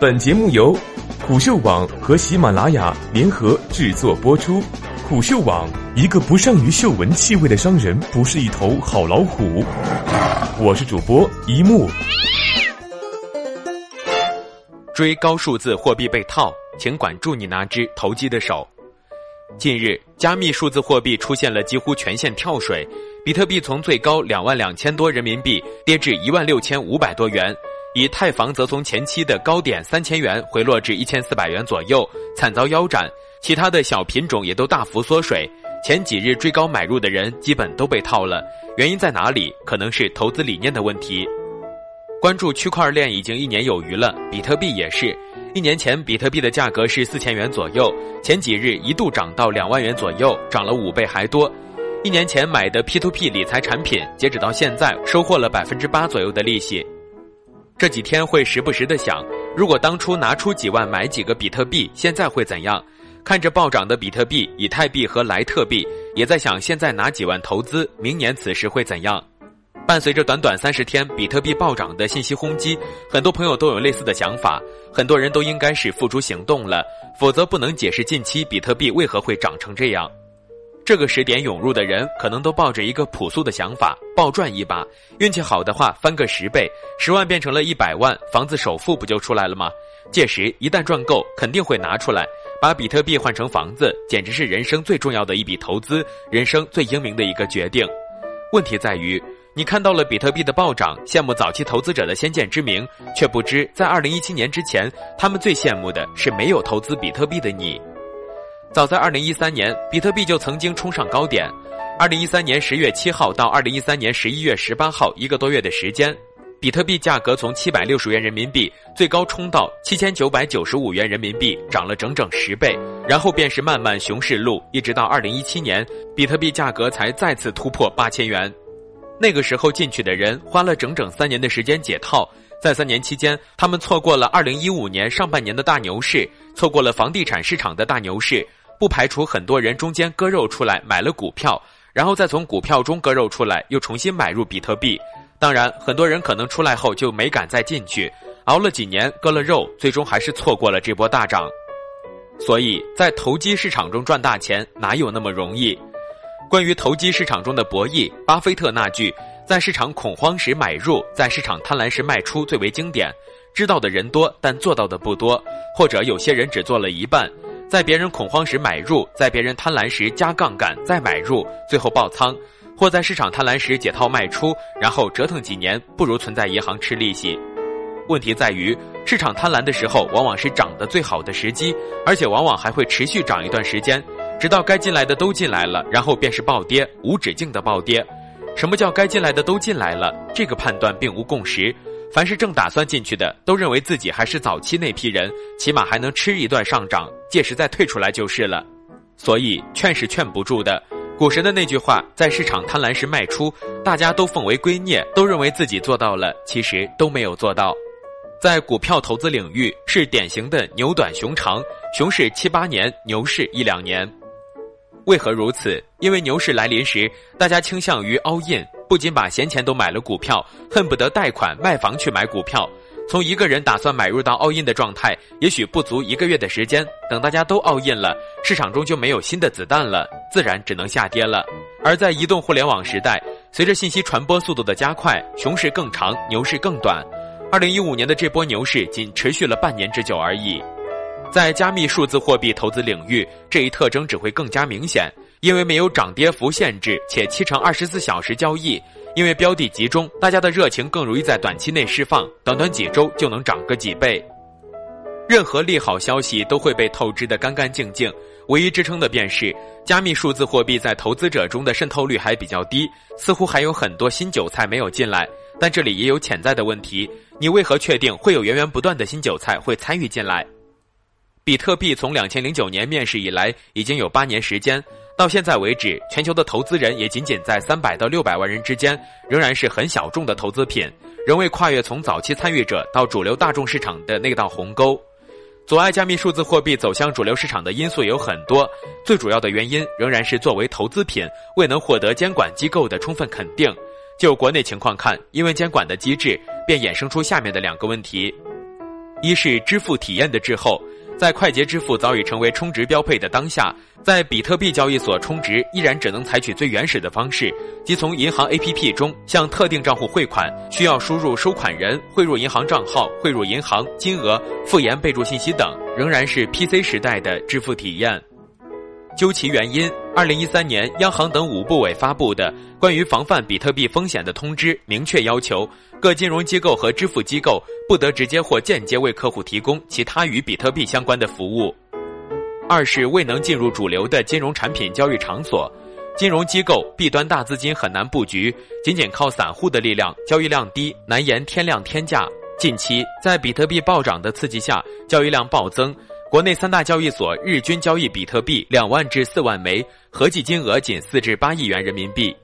本节目由虎嗅网和喜马拉雅联合制作播出。虎嗅网：一个不善于嗅闻气味的商人，不是一头好老虎。我是主播一木。追高数字货币被套，请管住你那只投机的手。近日，加密数字货币出现了几乎全线跳水，比特币从最高两万两千多人民币跌至一万六千五百多元。以太坊则从前期的高点三千元回落至一千四百元左右，惨遭腰斩。其他的小品种也都大幅缩水。前几日追高买入的人基本都被套了，原因在哪里？可能是投资理念的问题。关注区块链已经一年有余了，比特币也是。一年前，比特币的价格是四千元左右，前几日一度涨到两万元左右，涨了五倍还多。一年前买的 P2P 理财产品，截止到现在收获了百分之八左右的利息。这几天会时不时的想，如果当初拿出几万买几个比特币，现在会怎样？看着暴涨的比特币、以太币和莱特币，也在想现在拿几万投资，明年此时会怎样？伴随着短短三十天比特币暴涨的信息轰击，很多朋友都有类似的想法，很多人都应该是付诸行动了，否则不能解释近期比特币为何会涨成这样。这个时点涌入的人，可能都抱着一个朴素的想法：暴赚一把，运气好的话翻个十倍，十万变成了一百万，房子首付不就出来了吗？届时一旦赚够，肯定会拿出来，把比特币换成房子，简直是人生最重要的一笔投资，人生最英明的一个决定。问题在于，你看到了比特币的暴涨，羡慕早期投资者的先见之明，却不知在二零一七年之前，他们最羡慕的是没有投资比特币的你。早在二零一三年，比特币就曾经冲上高点。二零一三年十月七号到二零一三年十一月十八号，一个多月的时间，比特币价格从七百六十元人民币最高冲到七千九百九十五元人民币，涨了整整十倍。然后便是漫漫熊市路，一直到二零一七年，比特币价格才再次突破八千元。那个时候进去的人花了整整三年的时间解套。在三年期间，他们错过了二零一五年上半年的大牛市，错过了房地产市场的大牛市。不排除很多人中间割肉出来买了股票，然后再从股票中割肉出来，又重新买入比特币。当然，很多人可能出来后就没敢再进去，熬了几年割了肉，最终还是错过了这波大涨。所以在投机市场中赚大钱哪有那么容易？关于投机市场中的博弈，巴菲特那句“在市场恐慌时买入，在市场贪婪时卖出”最为经典。知道的人多，但做到的不多，或者有些人只做了一半。在别人恐慌时买入，在别人贪婪时加杠杆再买入，最后爆仓；或在市场贪婪时解套卖出，然后折腾几年，不如存在银行吃利息。问题在于，市场贪婪的时候往往是涨得最好的时机，而且往往还会持续涨一段时间，直到该进来的都进来了，然后便是暴跌，无止境的暴跌。什么叫该进来的都进来了？这个判断并无共识。凡是正打算进去的，都认为自己还是早期那批人，起码还能吃一段上涨，届时再退出来就是了。所以劝是劝不住的。股神的那句话，在市场贪婪时卖出，大家都奉为圭臬，都认为自己做到了，其实都没有做到。在股票投资领域，是典型的牛短熊长，熊市七八年，牛市一两年。为何如此？因为牛市来临时，大家倾向于 all in。不仅把闲钱都买了股票，恨不得贷款卖房去买股票。从一个人打算买入到 all in 的状态，也许不足一个月的时间。等大家都 all in 了，市场中就没有新的子弹了，自然只能下跌了。而在移动互联网时代，随着信息传播速度的加快，熊市更长，牛市更短。二零一五年的这波牛市仅持续了半年之久而已。在加密数字货币投资领域，这一特征只会更加明显。因为没有涨跌幅限制，且七乘二十四小时交易，因为标的集中，大家的热情更容易在短期内释放，短短几周就能涨个几倍。任何利好消息都会被透支得干干净净，唯一支撑的便是加密数字货币在投资者中的渗透率还比较低，似乎还有很多新韭菜没有进来。但这里也有潜在的问题，你为何确定会有源源不断的新韭菜会参与进来？比特币从两千零九年面世以来，已经有八年时间。到现在为止，全球的投资人也仅仅在三百到六百万人之间，仍然是很小众的投资品，仍未跨越从早期参与者到主流大众市场的那道鸿沟。阻碍加密数字货币走向主流市场的因素有很多，最主要的原因仍然是作为投资品未能获得监管机构的充分肯定。就国内情况看，因为监管的机制，便衍生出下面的两个问题：一是支付体验的滞后。在快捷支付早已成为充值标配的当下，在比特币交易所充值依然只能采取最原始的方式，即从银行 APP 中向特定账户汇款，需要输入收款人、汇入银行账号、汇入银行金额、复言备注信息等，仍然是 PC 时代的支付体验。究其原因，二零一三年央行等五部委发布的关于防范比特币风险的通知明确要求，各金融机构和支付机构不得直接或间接为客户提供其他与比特币相关的服务。二是未能进入主流的金融产品交易场所，金融机构弊端大资金很难布局，仅仅靠散户的力量，交易量低，难言天量天价。近期在比特币暴涨的刺激下，交易量暴增。国内三大交易所日均交易比特币两万至四万枚，合计金额仅四至八亿元人民币。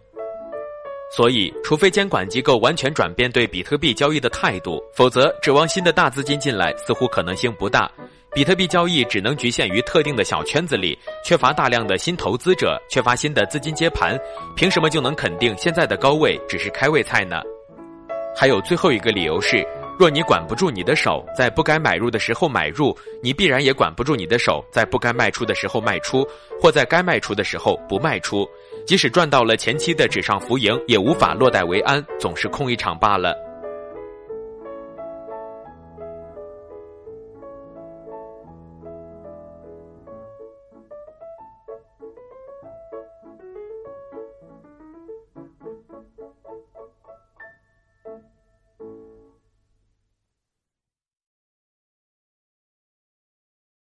所以，除非监管机构完全转变对比特币交易的态度，否则指望新的大资金进来似乎可能性不大。比特币交易只能局限于特定的小圈子里，缺乏大量的新投资者，缺乏新的资金接盘，凭什么就能肯定现在的高位只是开胃菜呢？还有最后一个理由是。若你管不住你的手，在不该买入的时候买入，你必然也管不住你的手，在不该卖出的时候卖出，或在该卖出的时候不卖出。即使赚到了前期的纸上浮盈，也无法落袋为安，总是空一场罢了。